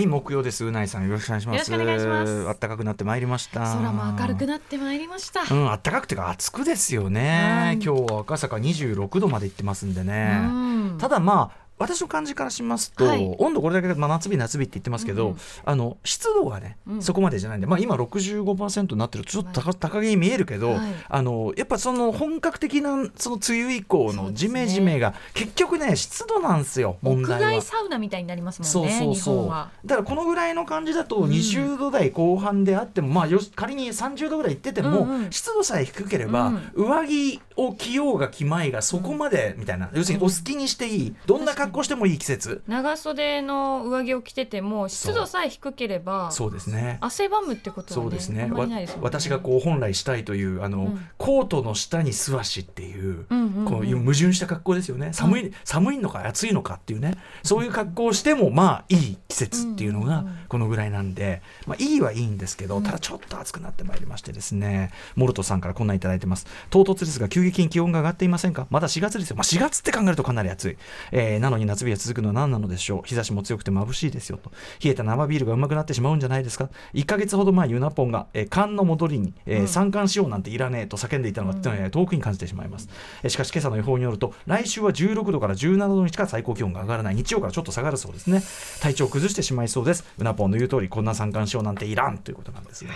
はい木曜です。うないさんよろしくお願いします。よろしくお願いします。暖かくなってまいりました。空も明るくなってまいりました。うん暖かくてか暑くですよね、はい。今日は赤坂26度まで行ってますんでね、うん。ただまあ私の感じからしますと、はい。温度これだけ、まあ、夏日夏日って言ってますけど、うんうん。あの湿度がね、うん。そこまでじゃないんで、まあ、今65%になってる。とちょっと高高げに見えるけど、はい。あのやっぱその本格的なその梅雨以降のジメジメが、結局ね湿度なんですよ問屋題は。外。サウナみたいになりますそもね。日うんそうそう。本は。だからこのぐらいの感じだとうん。20度台後半であっても、まあよし仮に30度ぐらいいってても、うんうん。湿度さえ低ければ、うん。上着を着ようが着まいがそこまでみたいな、要するにお好きにしていい。どんな格好してもいい季節。長袖の上着を着てても湿度さえ低ければそう。ですね。汗ばむってことはね。そうですね。ね。私がこう本来したいというあの、うん。コートの下に素足っていう、うんうんうん。こういう矛盾した格好ですよね。寒い、寒いのか暑いのかっていうね。そういう格好をしてもまあいい季節っていうのがうんうんうん。このぐらいなんで、まあ、いいはいいんですけど、うん。ただちょっと暑くなってまいりましてですね。モルトさんからこんなんいただいてます。唐突ですが急激に気温が上がっていませんか？まだ4月ですよ、まあ、4月って考えるとかなり暑い、えーなのに夏日が続くのは何なのでしょう。日差しも強くて眩しいですよと。冷えた生ビールがうまくなってしまうんじゃないですか。1ヶ月ほど前ユナポンが、えー缶の戻りに、えーうん。三冠しようなんていらねえと叫んでいたのが、うん。えー遠くに感じてしまいます、えーしかし今朝の予報によると来週は16度から17度にしか最高気温が上がらない。日曜からちょっと下がるそうですね。体調を崩してしまいそうです。うなぽんの言う通りこんな三冠しようなんていらんということなんですが。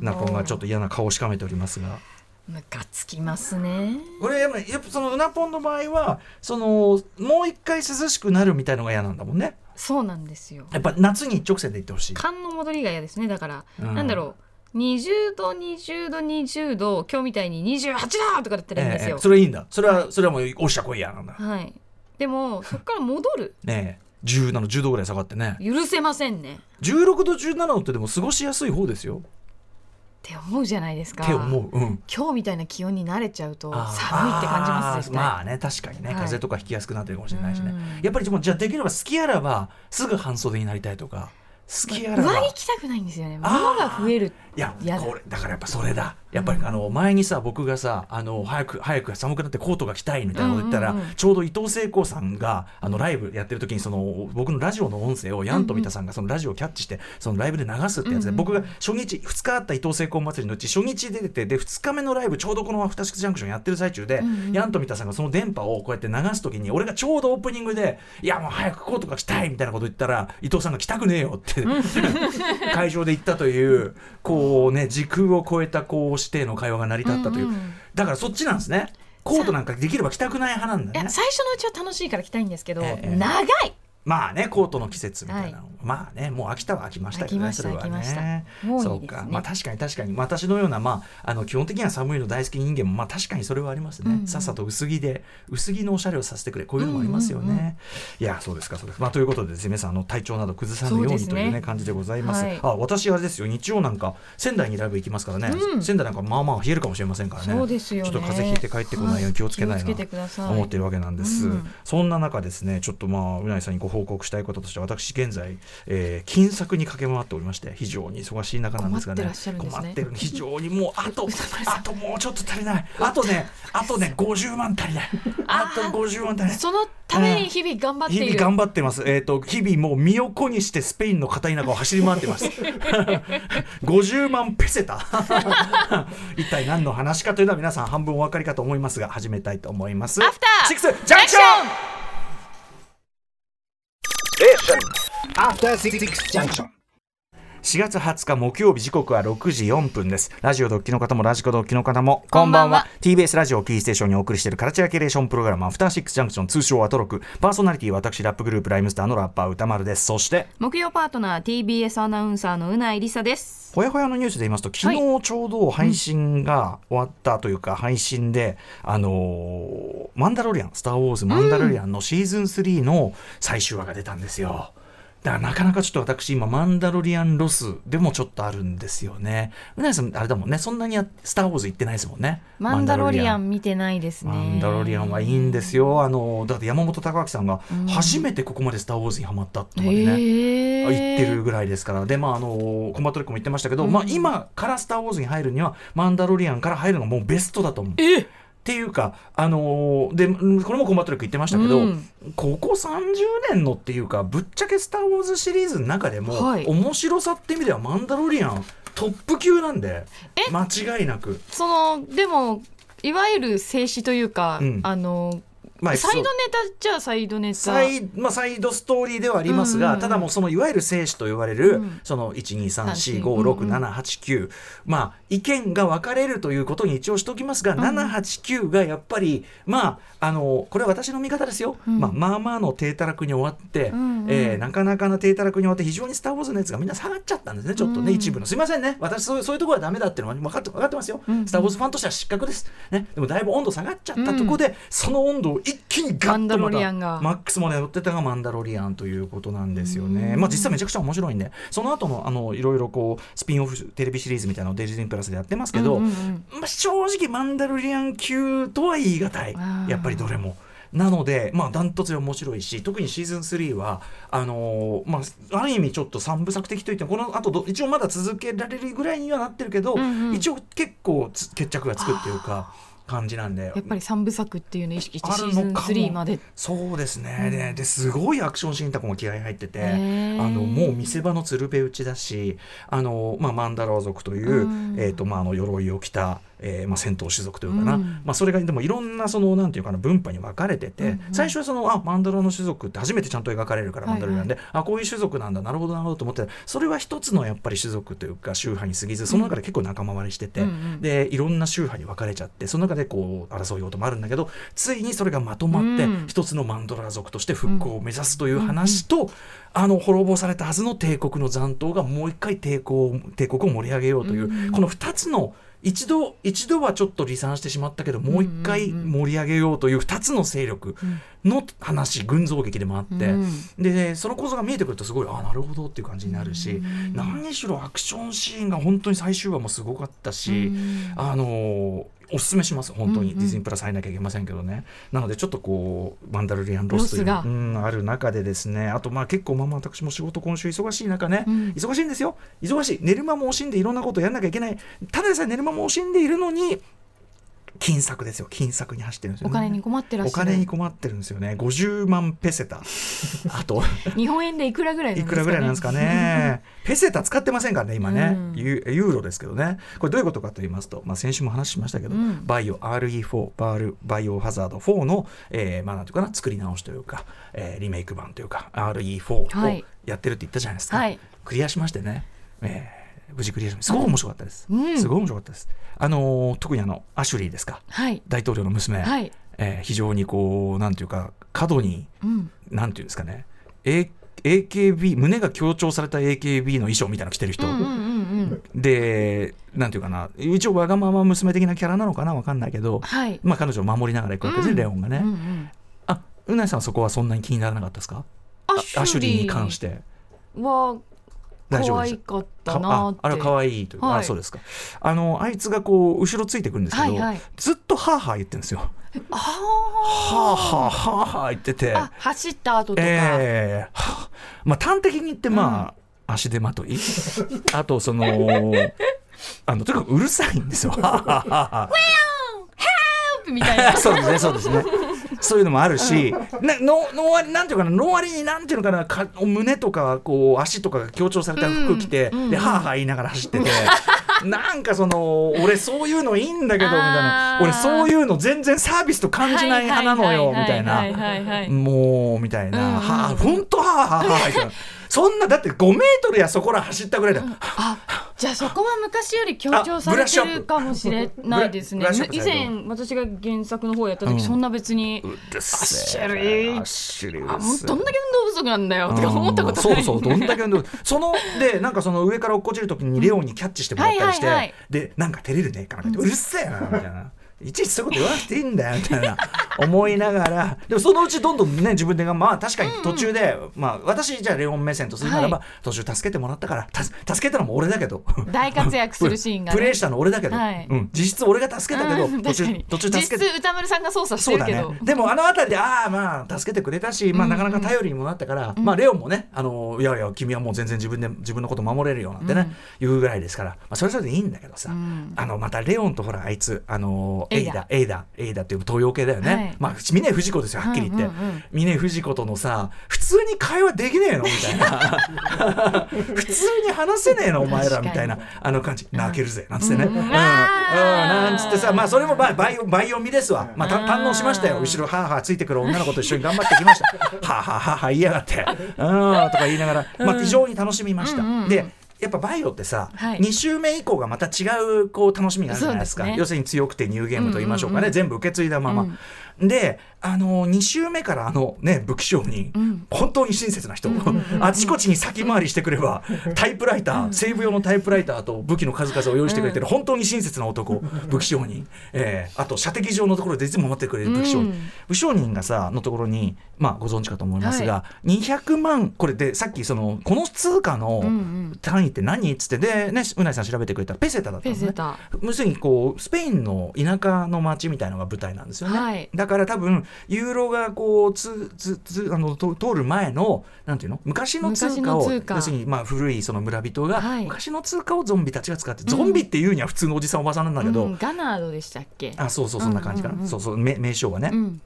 うなぽんがちょっと嫌な顔をしかめておりますがムカつきますね。これやっぱやっぱそのうなぽんの場合はそのもう一回涼しくなるみたいのが嫌なんだもんね。そうなんですよ。やっぱ夏に一直線で行ってほしい。寒の戻りが嫌ですね。だから、うん。なんだろう。20度20度20度今日みたいに28度とかだったらいいんですよ。ええ、それいいんだ。それは、それはもうおっしゃこいやなんだ。はい。でもそこから戻る。ねえ。17度10度ぐらい下がってね。許せませんね。16度17度ってでも過ごしやすい方ですよって思うじゃないですか。って思う、うん、今日みたいな気温に慣れちゃうと寒いって感じますまあね確かにね、はい。風邪とかひきやすくなってるかもしれないしね。うん。やっぱりもうじゃあできれば好きあらばすぐ半袖になりたいとか好きあらば上着着たくないんですよね。物が増える。いやこれだからやっぱそれだ。やっぱり、あの前にさ僕がさあの早く早く寒くなってコートが着たいみたいなこと言ったら、ちょうど伊藤聖子さんがあのライブやってる時にその僕のラジオの音声をヤンと三田さんがそのラジオをキャッチしてそのライブで流すってやつで、僕が初日2日あった伊藤聖子祭りのうち初日出ててで2日目のライブちょうどこのアフターシックスジャンクションやってる最中で、ヤンと三田さんがその電波をこうやって流す時に俺がちょうどオープニングで「いやもう早くコートが着たい」みたいなこと言ったら伊藤さんが着たくねえよって会場で言ったというこうね時空を超えたこう指定の会話が成り立ったという、うんうんだからそっちなんですね。コートなんかできれば着たくない派なんだね。最初のうちは楽しいから着たいんですけど、ええ。長い。まあねコートの季節みたいなの、はまあねもう飽きたは飽きましたねそれはね。そうか。まあ確かに確かに。私のようなまああの基本的には寒いの大好き人間もまあ確かにそれはありますね、さっさと薄着で薄着のおしゃれをさせてくれ。こういうのもありますよね、いやそうですかそうです。まあということでですね皆さん。あの体調など崩さぬようにというね感じでございます。はい。あ私あれですよ日曜なんか仙台にライブ行きますからね、うん。仙台なんかまあまあ冷えるかもしれませんからね。そうですよね。ちょっと風邪ひいて帰ってこないように気をつけないな、思っているわけなんです、うん。そんな中ですねちょっとまあうないさんにご報告したいこととして私現在、えー金策に駆け回っておりまして非常に忙しい中なんですがね困ってらっしゃるんですね非常にもうあとあともうちょっと足りないあとねあとね50万足りないあと50万足りないそのために日々頑張っている、日々頑張ってます。えっ、と日々もう身を粉にしてスペインの片田舎を走り回ってます。50万ペセタ。一体何の話かというのは皆さん半分お分かりかと思いますが始めたいと思います。アフターシックスジャンクション。After Six Junction. 4月20日木曜日時刻は6時4分です。ラジオドッキの方もラジコドッキの方もこんばんは。TBS ラジオキーステーションにお送りしているカルチャーキュレーションプログラムアフターシックスジャンクション通称アトロク。パーソナリティは私ラップグループライムスターのラッパー歌丸です。そして木曜パートナー TBS アナウンサーの宇内梨沙です。ほやほやのニュースで言いますと昨日ちょうど配信が終わったというか、配信であのーマンダロリアンスター・ウォーズマンダロリアンのシーズン3の最終話が出たんですよ。だからなかなかちょっと私今マンダロリアンロスでもちょっとあるんですよね。宇内さんあれだもんねそんなにやスター・ウォーズ行ってないですもんね。マンダロリアン見てないですねマンダロリアンはいいんですよ。あのだって山本匠晃さんがうん初めてここまでスター・ウォーズにハマったとまでね。へえ言ってるぐらいですからでまああのコンバット REC も言ってましたけど、うんまあ、今から「スター・ウォーズ」に入るにはマンダロリアンから入るのがもうベストだと思う。えっていうか、あのーでうんこれもコンバット力言ってましたけど、うん。ここ30年のっていうかぶっちゃけ「スター・ウォーズ」シリーズの中でも、はい。面白さって意味では「マンダロリアン」トップ級なんでえ？間違いなく。そのでもいわゆる静止というか、うん。あのまあサイドネタじゃあサイドネタ。サイ,、まあ、サイドストーリーではありますが、うん。うんうんただもうそのいわゆる生死と言われる、うん。そのうん123456789、まあ意見が分かれるということに一応しておきますが、うん。789がやっぱりまああのこれは私の見方ですよ、うん。まあ、まあまあの低たらくに終わって、うんうんえーなかなかな低たらくに終わって非常に「スター・ウォーズ」のやつがみんな下がっちゃったんですねちょっとね、うん一部の。すいませんね。私そういうそういうところはダメだっていうのは分かって分かってますよ、うんスター・ウォーズファンとしては失格です、ね、でもだいぶ温度下がっちゃったところで、その温度を一気にガッとまたマンダロリアンが。マックスもね乗ってたのがマンダロリアンということなんですよね。うん。まあ実際めちゃくちゃ面白いんでその後のあのいろいろこうスピンオフテレビシリーズみたいなのをデジディズニープラスでやってますけど、うんうんうん。まあ、正直マンダロリアン級とは言い難いやっぱりどれも。なので、まあ、ダントツで面白いし特にシーズン3はあのーまあ、ある意味ちょっと三部作的といってもこの後ど一応まだ続けられるぐらいにはなってるけど、うんうん。一応結構つ決着がつくっていうか感じなんで。やっぱり三部作っていうのを意識してあシーズンるのかも3まで。そうですね、うん。でですごいアクションシーンとかも気合い入ってて、あのもう見せ場の鶴瓶打ちだしあの、まあ、マンダラー族という、うん。えーとまあ、あの鎧を着た、えーまあ、戦闘種族というかな、うん。まあ、それがでもいろんなそのなんていうかな分派に分かれてて、うんうん。最初はそのあマンダラの種族って初めてちゃんと描かれるからはいマンダラなんで、あこういう種族なんだなるほどなるほどと思ってそれは一つのやっぱり種族というか宗派に過ぎずその中で結構仲間割れしてて、うんうんでいろんな宗派に分かれちゃってその中でこう争うこともあるんだけどついにそれがまとまって、うん。一つのマンドラー族として復興を目指すという話と、あの滅ぼされたはずの帝国の残党がもう一回帝国帝国を盛り上げようという、うんこの2つの一度一度はちょっと離散してしまったけどもう一回うんうんうん。盛り上げようという2つの勢力の話群像劇でもあって、うん。でその構造が見えてくるとすごいあなるほどっていう感じになるし、うん何しろアクションシーンが本当に最終話もすごかったし、うん。あのーおすすめします。本当に、ディズニープラス入らなきゃいけませんけどね。なのでちょっとこうマンダロリアンロスというロスが。うんある中でですね。あとまあ結構まあまあ私も仕事今週忙しい中ね、うん。忙しいんですよ。忙しい。寝る間も惜しんでいろんなことをやんなきゃいけない。ただでさえ寝る間も惜しんでいるのに金策ですよ。金策に走ってるんですよね。お金に困ってらっおしゃる。金に困ってるんですよね。50万ペセタ。あと。日本円でいくらぐらいなんいくですからぐらいなんですかね。ペセタ使ってませんからね、今ね、うん。ユユーロですけどね。これどういうことかと言いますと、まあ、先週も話しましたけど、うん。バイオ RE4、バールバイオハザード4の、えーまあ、なんていうかな、作り直しというか、えーリメイク版というか、RE4 はい。をやってるって言ったじゃないですか。はい。クリアしましてね。えー無事クリアしました。すごく面白かったです。うん。すごい面白かったです。あのー特にあのアシュリーですか、はい。大統領の娘、はい。えー非常にこうなんていうか過度にうん。なんていうんですかね、A、AKB 胸が強調された AKB の衣装みたいなの着てる人、うんうんうんうん。でなんていうかな。一応わがまま娘的なキャラなのかなわかんないけど、はい。まあ、彼女を守りながらいくわけですね、うん。レオンがね、うんうん。あうなえさんはそこはそんなに気にならなかったですか？あアシュリーに関して。は大丈夫でし可愛かったかなって。ああれは可愛いという。か、はい。あそうですか。あのあいつがこう後ろついてくるんですけど、はいはい。ずっとハーハー言ってるんですよ。はあー。はーはーはー言ってて。あ走った後とか、ええはあまあ端的に言ってまあ、足手まとい。あとそのあのとにかくうるさいんですよ。みたいな。そうですねそうですね。そういうのもあるし、なのの割なんていうかなの割になんていうのかなか胸とかこう足とかが強調された服着て、うん。うんではあはあ言いながら走ってて。なんかその俺そういうのいいんだけどみたいな。俺そういうの全然サービスと感じない派なのよみたいな。もうみたいな、うん。うんはあ本当はあはあはあそんなだって5メートルやそこら走ったぐらいだ、あじゃあそこは昔より強調されてるかもしれないですね。以前私が原作の方やった時、うんそんな別にうるせえアッシュリーもうどんだけ運動不足なんだよとか思ったことない。うんそうそう。どんだけ運動そのでなんかその上から落っこちる時にレオンにキャッチしてもらったりして、でなんか照れるねかなうるせえなみたいないちいちそういうこと言わなくていいんだよみたいな思いながら。でもそのうちどんどんね自分でがまあ確かに途中で、まあ私じゃあレオン目線とするならば、は途中助けてもらったからた助けたのも俺だけど。大活躍するシーンがね。プレイしたの俺だけど、はい。うん、実質俺が助けたけど、うん途中途中助けて。実質宇多丸さんが操作してるけど、でもあの辺りでああまあ助けてくれたし、まあ、なかなか頼りにもなったから、まあレオンもねあのいやいや君はもう全然自分で自分のこと守れるよなんてね、言うぐらいですから、まあ、それぞれでいいんだけどさ、ん。あのまたレオンとほらあいつあのエイエイダ。ダエイダ。エイダっていう東洋系だよね、はい。まあ峰不二子ですよはっきり言って、うんうんうん峰不二子とのさ普通に会話できねえのみたいな。普通に話せねえのお前らみたいなあの感じ。泣けるぜ。なんつってね、うん。うん。なんつってさまあそれもまあバイオバイオミですわ、まあ、た堪能しましたよ。後ろはあはあついてくる女の子と一緒に頑張ってきました。はあはあはあはあ言いやがってうんとか言いながら、まあ、非常に楽しみました、うんうんうんでやっぱバイオってさ、はい。2週目以降がまた違うこう楽しみがあるじゃないですか。ね。要するに強くてニューゲームと言いましょうかね、うんうんうん全部受け継いだまま、であの2週目からあのね武器商人、ん。本当に親切な人、あちこちに先回りしてくれば タイプライター、西部用のタイプライターと武器の数々を用意してくれてる、本当に親切な男武器商人、えーあと射的場のところでいつも待ってくれる武器商人、うん。武器商人がさのところにまあご存知かと思いますが、は200万これでさっきそのこの通貨の単位って何っつってでねうないさん調べてくれたらペセタだったのね。ペセタ。要するにこうスペインの田舎の町みたいのが舞台なんですよね、はい。だから多分ユーロがこうつつつあのと通る前のなんていうの？昔の通貨を要するにまあ古いその村人が、はい。昔の通貨をゾンビたちが使ってゾンビっていうには普通のおじさんおばさんなんだけど、うん。ガナードでしたっけ？あそうそうそんな感じかな、うんうんうんそうそう名名称はね、うん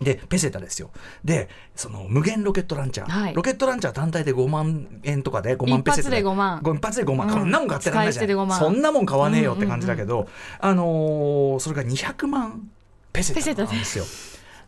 でペセタですよ。でその無限ロケットランチャー、はい。ロケットランチャー単体で5万円とかで5万ペセタ一発で。5万。ご一発で5万、うん。こんなもん買ってらんないじゃ使い捨てで5ん万。そんなもん買わねえよって感じだけど、あのーそれが200万ペセタなんですよ。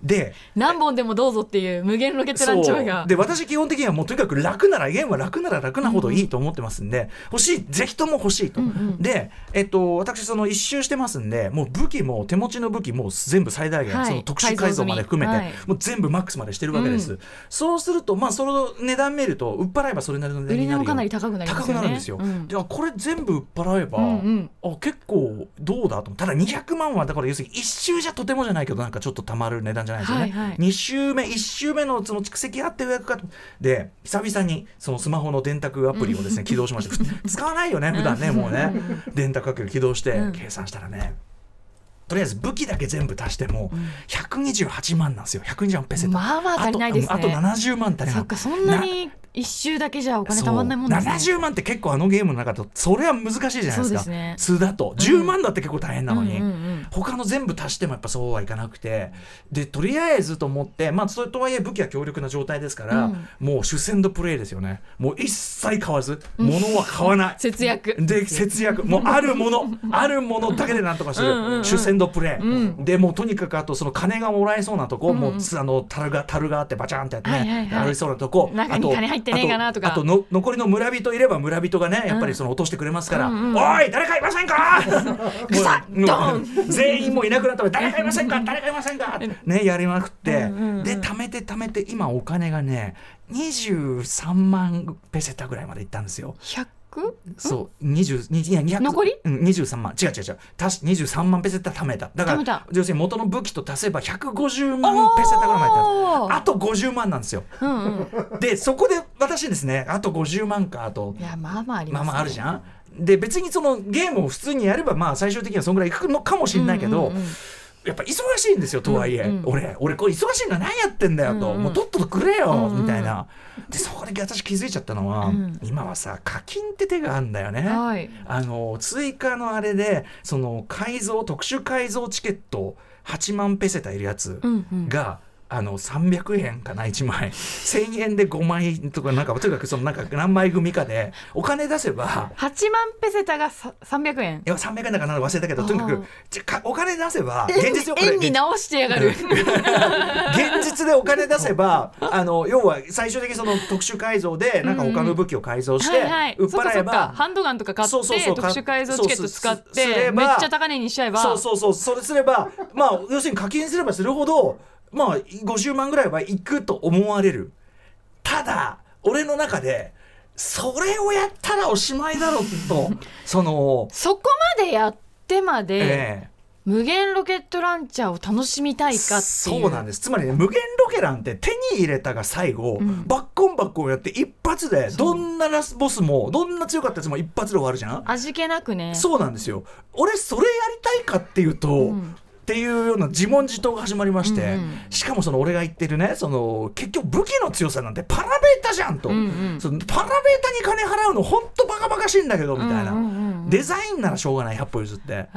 で何本でもどうぞっていう無限ロケットランチャーがで私基本的にはもうとにかく楽ならゲームは楽なら楽なほどいいと思ってますんで、欲しいぜひとも欲しいと、うんうん。で、えっと、私その一周してますんでもう武器も手持ちの武器も全部最大限、はい。その特殊改造まで含めて、改造済み。もう全部マックスまでしてるわけです、うん。そうするとまあその値段見ると売っ払えばそれなりの値段になるよもかなり高くなりますよね高くなるんですよ、うんであこれ全部売っ払えば、うんうん。あ結構どうだと。ただ200万はだから要するに1周じゃとてもじゃないけどなんかちょっとたまる値段じゃないですよね、はいはい。2週目1週目のその蓄積あって予約かとで久々にそのスマホの電卓アプリをですね起動しましたふ 使わないよね普段ねもうね。電卓アプリ起動してうん。計算したらね。とりあえず武器だけ全部足しても128万なんですよ。128万ペセタまあまあ足りないですね。あとあと70万足りない。そっかそんなに一周だけじゃお金たまんないもんね。そう70万って結構あのゲームの中だとそれは難しいじゃないですか。そうですね。数だと。10万だって結構大変なのに、うんうんうん他の全部足してもやっぱそうはいかなくて。でとりあえずと思ってまあそれとはいえ武器は強力な状態ですから、うん。もう主戦度プレイですよね。もう一切買わず物は買わない、節約。で節約。もうあるもの。あるものだけでなんとかする。うんうんうん。主戦度プレイ、うん。でもうとにかくあとその金がもらえそうなとこ、もうつあの樽が樽があってバチャンってやってね、はいはいはい。ありそうなとこ。あとってねえかなとかあとの残りの村人いれば村人がねやっぱりその落としてくれますから「うんうんおい誰かいませんか! 」全員もういなくなったら「誰かいませんか？誰かいませんか!」ねやりまくって、うんうんうんで貯めて貯めて今お金がね23万ペセタぐらいまでいったんですよ。100? そう20いや200残り？うん、23万。違う違う違う。足し23万ペセタ貯めた。だから要するに元の武器と足せば150万ペセタぐらいまであと50万なんですよ。うんうん。でそこで私ですねあと50万かあと。いやまあまあありまあます、ね、まああるじゃん。で別にそのゲームを普通にやればまあ最終的にはそんぐらいいくのかもしれないけど、うんうんうんやっぱ忙しいんですよとはいえ、うんうん。俺俺これ忙しいの何やってんだよと、うんうん。もうとっととくれよ、みたいな。でそこで私気づいちゃったのは、うん。今はさ課金って手があるんだよね、はい。あの追加のあれでその改造特殊改造チケット8万ペセタいるやつうんうん。が、あの300円かな1枚1000円で5枚とかなんかとにかくそのなんか何枚組かでお金出せば8万ペセタがさ300円いや300円だかなんだか忘れたけどとにかくお金出せば現実円に直してやがる。現実でお金出せば あの要は最終的にその特殊改造でなんか他の武器を改造して売っ払えばハンドガンとか買ってそうそうそう特殊改造チケット使ってばめっちゃ高値にしちゃえば。そうそうそう。それすればまあ要するに課金すればするほどまあ50万ぐらいはいくと思われる。ただ俺の中でそれをやったらおしまいだろと。そのそこまでやってまで、ええ。無限ロケットランチャーを楽しみたいかそうなんです。つまりね無限ロケランって手に入れたが最後、ん。バッコンバッコンやって一発でどんなラスボスもどんな強かったやつも一発で終わるじゃん。味気なくね。そうなんですよ。俺それやりたいかっていうと、んっていうような自問自答が始まりまして、うんうん。しかもその俺が言ってるねその結局武器の強さなんてパラベータじゃんと、うんうん。そのパラベータに金払うの本当バカバカしいんだけどみたいな、うんうんうんうん。デザインならしょうがない100歩譲って。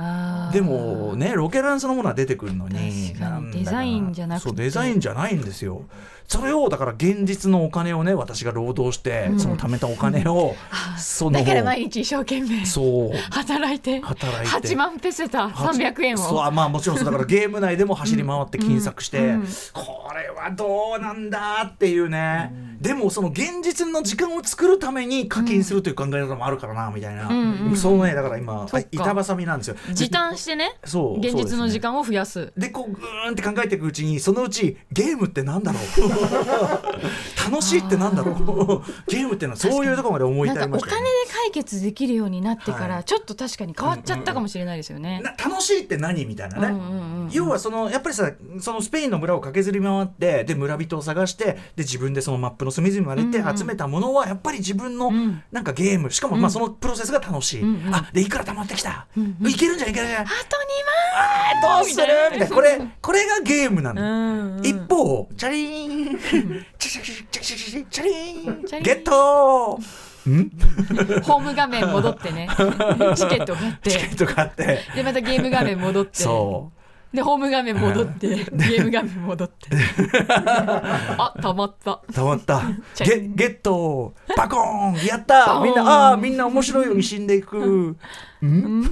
でもねロケランそのものは出てくるのにデザインじゃなくて。そうデザインじゃないんですよ。それをだから現実のお金をね私が労働して、うん。その貯めたお金をそのだから毎日一生懸命そう。働いて働いて。8万ペセタ300円を。そうあまあもちろんそうだからゲーム内でも走り回って金策して、これはどうなんだっていうね、でもその現実の時間を作るために課金するという考え方もあるからなみたいな、うんうんそうねだから今板挟みなんですよ。時短してねそう現実の時間間を増やす。でこうグーンって考えていくうちにそのうちゲームってなんだろう。楽しいってなんだろう。ゲームってのはそういうところまで思い至りましたよ金で解決できるようになってかはい。らちょっと確かに変わっちゃったかもしれないですよね。な楽しいって何みたいなね、うんうんうん。要はそのやっぱりさそのスペインの村を駆けずり回ってで村人を探してで自分でそのマップの隅々まで行って集めたものはやっぱり自分のん。なんかゲーム。しかもまあそのプロセスが楽しい、うんうん。あでいくら貯まってきた、んうん。いけるんじゃんいけるんじゃん。あとどうする？みたいな。これこれがゲームな2の、一方チャリーン。チャリーン。チャリーン。ゲットん？ホーム画面戻ってね。チケット買って。とかあって。でまたゲーム画面戻って。そうでホーム画面戻って ゲーム画面戻って。あたまった。たまった。ゲゲット。バコーン。やった。みんなああーみんな面白いように死んでいく。ん。ん？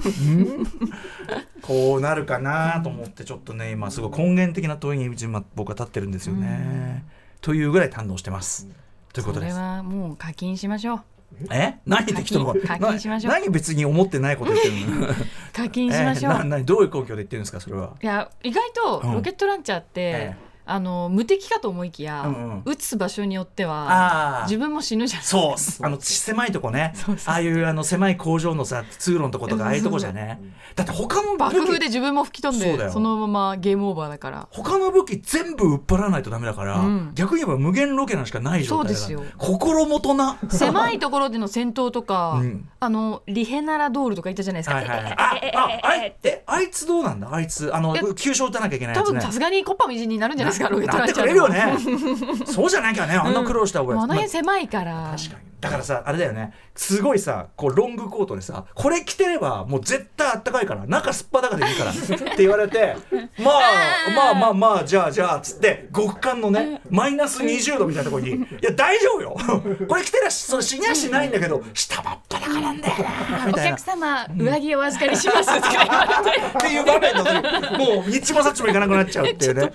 こうなるかなと思ってちょっとね今すごい根源的な問いに今僕は立ってるんですよね。というぐらい堪能してます。ということです。はもう課金しましょうえ？何適当なこと課金しましょう。な何別に思ってないこと言ってるの？課金しましょう、えな何どういう根拠で言ってるんですかそれは？いや意外とうん。ロケットランチャーって、ええあの無敵かと思いきや、うんうん。撃つ場所によってあはー。自分も死ぬじゃん。そう。あの狭いとこね。ああいうあの狭い工場のさ通路のとことかああいうとこじゃね。だって他の爆武器風で自分も吹き飛んでそのままゲームオーバーだから。他の武器全部売っ払わないとダメだから、うん。逆に言えば無限ロケなんしかない状態だそうですよ。心もとな。狭いところでの戦闘とか、うん。あのリヘナラドールとか言ったじゃないですか、はいはいはい。あああいえあいつどうなんだ？あいつあの急所打たなきゃいけないやつね。多分さすがにコッパみじんになるんじゃない？ですか？ロケットなってくれるよね。そうじゃなきゃね。あんな苦労した覚え、もうあのまあ辺狭いから、確かにだからさあれだよね。すごいさこうロングコートでさこれ着てればもう絶対あったかいから中すっぱだかでいいからって言われて まあまあまあまあじゃあじゃあつって極寒のねマイナス20度みたいなところに。いや大丈夫よ。これ着てりゃそれ死にゃしないんだけど下ばっぱだかなんだよなみおたいな。客様上着をお預かりしますとか言われて。っていう場面の時もう日もさっちもいかなくなっちゃうっていうね。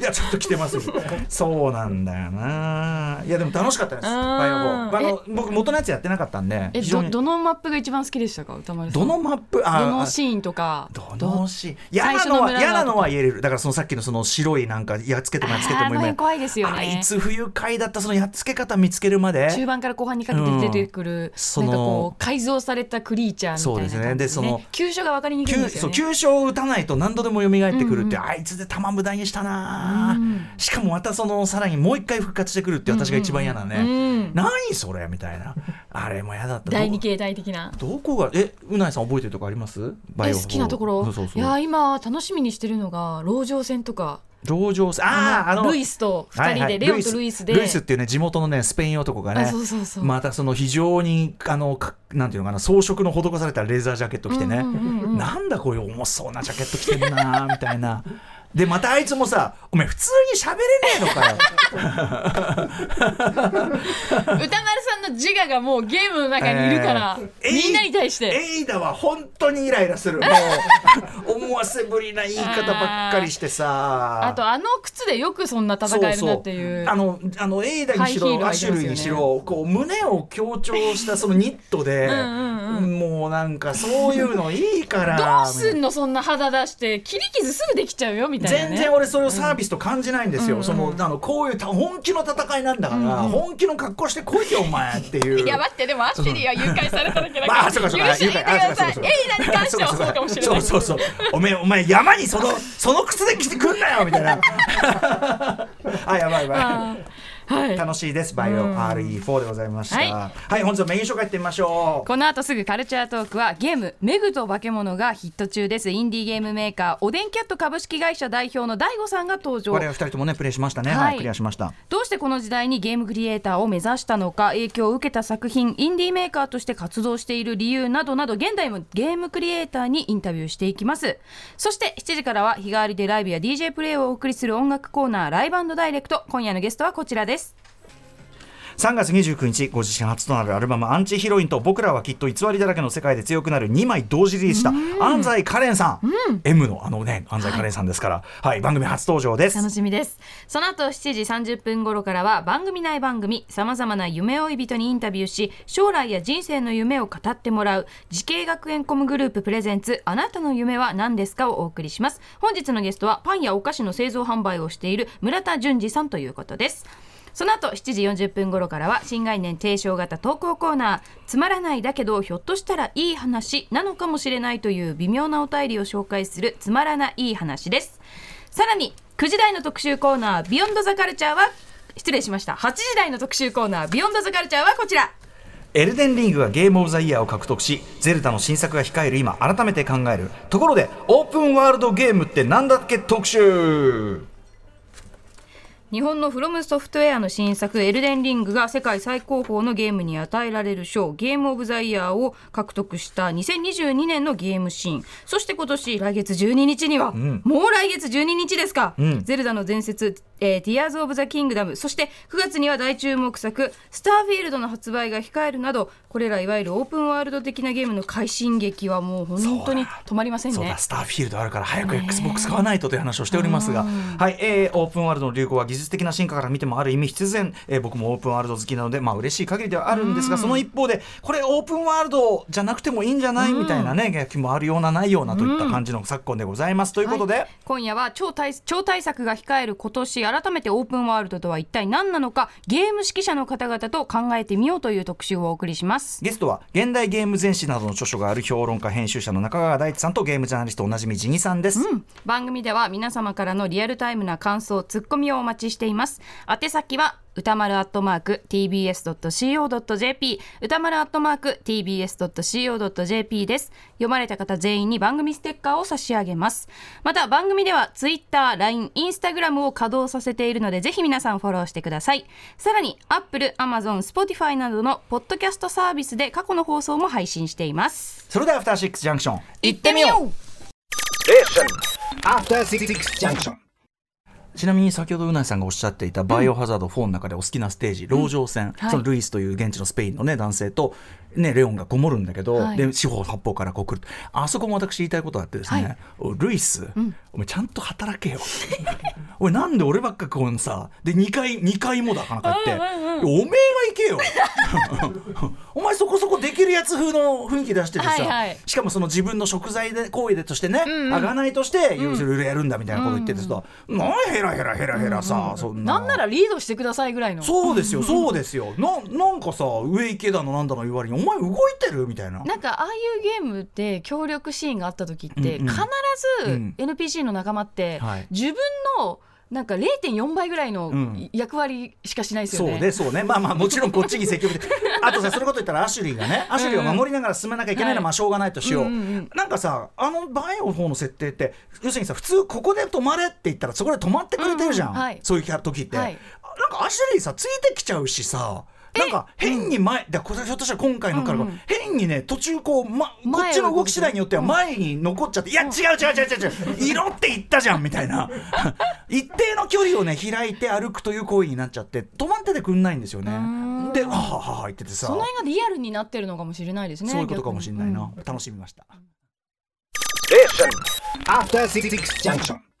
い やちょっと来てます。よそうなんだよな。いやでも楽しかったです。うんバイオあの僕元のやつやってなかったんでえどどのマップが一番好きでしたか？歌丸さん。どのマップ？あどのシーンとか。どのシーン？嫌なのは嫌なのは言える。だからそのさっきのその白いなんかやっつけてもやっつけてもあーあの辺怖いですよね。あいつ不愉快だったそのやっつけ方見つけるまで。中盤から後半にかけて出てくる、なんかこう改造されたクリーチャーみたいなそうですね。でその急所が分かりにくいですよね。急所を打たないと何度でも蘇ってくるって、あいつで弾無駄にしたな、うん。しかもまたそのさらにもう一回復活してくるって私が一番嫌なね、うん。うん何それみたいな。あれも嫌だった。第二形態的な。どどこが？えうないさん覚えてるとこあります？バイオえ好きなところ。いや今楽しみにしてるのが籠城戦とか。籠城戦？あああのルイスと二人で、レオとルイス。で。ルイスっていうね地元のねスペイン男がねあそうそうそう。またその非常にあのかなんていうのかな装飾の施されたレーザージャケット着てね、なんだこういう重そうなジャケット着てるなみたいな。でまたあいつもさ「お前普通に喋れねえのかよ」歌丸さんの自我がもうゲームの中にいるから、えー。みんなに対して。エイダは本当にイライラする。もう思わせぶりな言い方ばっかりしてさ。あとあの靴でよくそんな戦えるなっていう。あのあのエイダにしろアシュルにしろこう胸を強調したそのニットでうんもうなんかそういうのいいから。どうすんのそんな肌出して。切り傷すぐできちゃうよみたいなね。全然俺それをサービビスと感じないんですよ、そのあのこういうた本気の戦いなんだから、本気の格好してこいよお前っていう。いや待ってでもアシュリーは誘拐されただけだから、まあ、そうかそうか。許してあげてください。そうかそうか。エイナに関してはそうかもしれない。そうそうそう。おめえお前山にそのその靴で来てくんなよみたいな。あやばいやばいはい。楽しいです。バイオ RE4 でございました、ははいい、本日のメイン紹介いってみましょう。この後すぐカルチャートークはゲーム「メグと化け物」がヒット中です。インディーゲームメーカーおでんキャット株式会社代表の大悟さんが登場我々二人ともねプレイしましたね、はい。はい、クリアしました。どうしてこの時代にゲームクリエイターを目指したのか影響を受けた作品インディーメーカーとして活動している理由などなど現代もゲームクリエイターにインタビューしていきます。そして7時からは日替わりでライブや DJ プレイをお送りする音楽コーナーライブダイレクト。今夜のゲストはこちらです3月29日ご自身初となるアルバム「アンチヒロイン」と「僕らはきっと偽りだらけの世界で強くなる」2枚同時リリースした安西カレンさん、M のあのね安西カレンさんですから、はい。番組初登場です。楽しみです。その後7時30分頃からは番組内番組さまざまな夢追い人にインタビューし将来や人生の夢を語ってもらう滋慶学園 COM グループプレゼンツあなたの夢は何ですかをお送りします。本日のゲストはパンやお菓子の製造販売をしている村田淳二さんということですその後7時40分頃からは新概念提唱型投稿コーナーつまらないだけどひょっとしたらいい話なのかもしれないという微妙なお便りを紹介するつまらないい話です。さらに9時台の特集コーナービヨンドザカルチャーは失礼しました8時台の特集コーナービヨンドザカルチャーはこちら。エルデンリングがゲームオブザイヤーを獲得しゼルダの新作が控える今改めて考える。ところでオープンワールドゲームってなんだっけ特集。日本のフロムソフトウェアの新作エルデンリングが世界最高峰のゲームに与えられる賞ゲームオブザイヤーを獲得した2022年のゲームシーン。そして今年来月12日には、もう来月12日ですか、ゼルダの伝説、えー、ティアーズ・オブ・ザ・キングダムそして9月には大注目作スターフィールドの発売が控えるなどこれらいわゆるオープンワールド的なゲームの快進撃はもう本当に止まりませんね。そうだスターフィールドあるから早く XBOX 買わないとという話をしておりますが、はいえーオープンワールドの流行は技術的な進化から見てもある意味必然、えー僕もオープンワールド好きなのでまあ嬉しい限りではあるんですが、その一方でこれオープンワールドじゃなくてもいいんじゃないみたいなね気もあるようなないようなといった感じの昨今でございます、ということで、はい。今夜は超大超大作が控える今年改めてオープンワールドとは一体何なのかゲーム指揮者の方々と考えてみようという特集をお送りします。ゲストは現代ゲーム全史などの著書がある評論家編集者の中川大地さんとゲームジャーナリストおなじみジニさんです、番組では皆様からのリアルタイムな感想ツッコミをお待ちしています。宛先は歌丸アットマーク tbs.co.jp 歌丸アットマーク tbs.co.jp です。読まれた方全員に番組ステッカーを差し上げます。また番組では Twitter、LINE、Instagram を稼働させているのでぜひ皆さんフォローしてください。さらに Apple、Amazon、Spotify などのポッドキャストサービスで過去の放送も配信しています。それではアフターシックスジャンクション。行ってみよう。Station. After Six Junction. ちなみに先ほどうなぎさんがおっしゃっていた「バイオハザード4」の中でお好きなステージ、籠城戦、はいそのルイスという現地のスペインの、ね、男性と、ね、レオンがこもるんだけど、はい。で四方八方からこう来るあそこも私言いたいことがあってですね、おルイス、お前ちゃんと働けよ。おいなんで俺ばっかこうさで2回二回もだかなんか言って、おめえが行けよ。お前そこそこできるやつ風の雰囲気出しててさ、はいはい。しかもその自分の食材で行為でとしてね、あがないとしていろいろやるんだみたいなこと言っててさ、なんヘラヘラヘラヘラさ、そんな。なんならリードしてくださいぐらいの。そうですよ そうですよ。ななんかさ上行けだのなんだの言われにお前動いてる？みたいな。なんかああいうゲームで協力シーンがあった時って、うんうん。必ずうん。NPC の仲間って、はい。自分のなんか0.4倍ぐらいのん。役割しかしないですよね。そうねそうね。まあまあもちろんこっちに積極的。あとさそれこと言ったらアシュリーがねアシュリーを守りながら進めなきゃいけないのははい。まあしょうがないとしよう,、うんうんうん。なんかさあのバイオの方の設定って要するにさ普通ここで止まれって言ったらそこで止まってくれてるじゃん、うんうん。はい。そういう時って、はい。なんかアシュリーさついてきちゃうしさなんか変に前、だこれひょっとしたら今回のから、うんうん。変にね途中こう、ま、こっちの動き次第によっては前に残っちゃって、いや違う違う違う違う違う色って言ったじゃんみたいな。一定の距離をね開いて歩くという行為になっちゃって止まっててくんないんですよね。ん。であははは言っててさ。その辺がリアルになってるのかもしれないですね。そういうことかもしれないな、逆に楽しみました。Station. After Six Junction.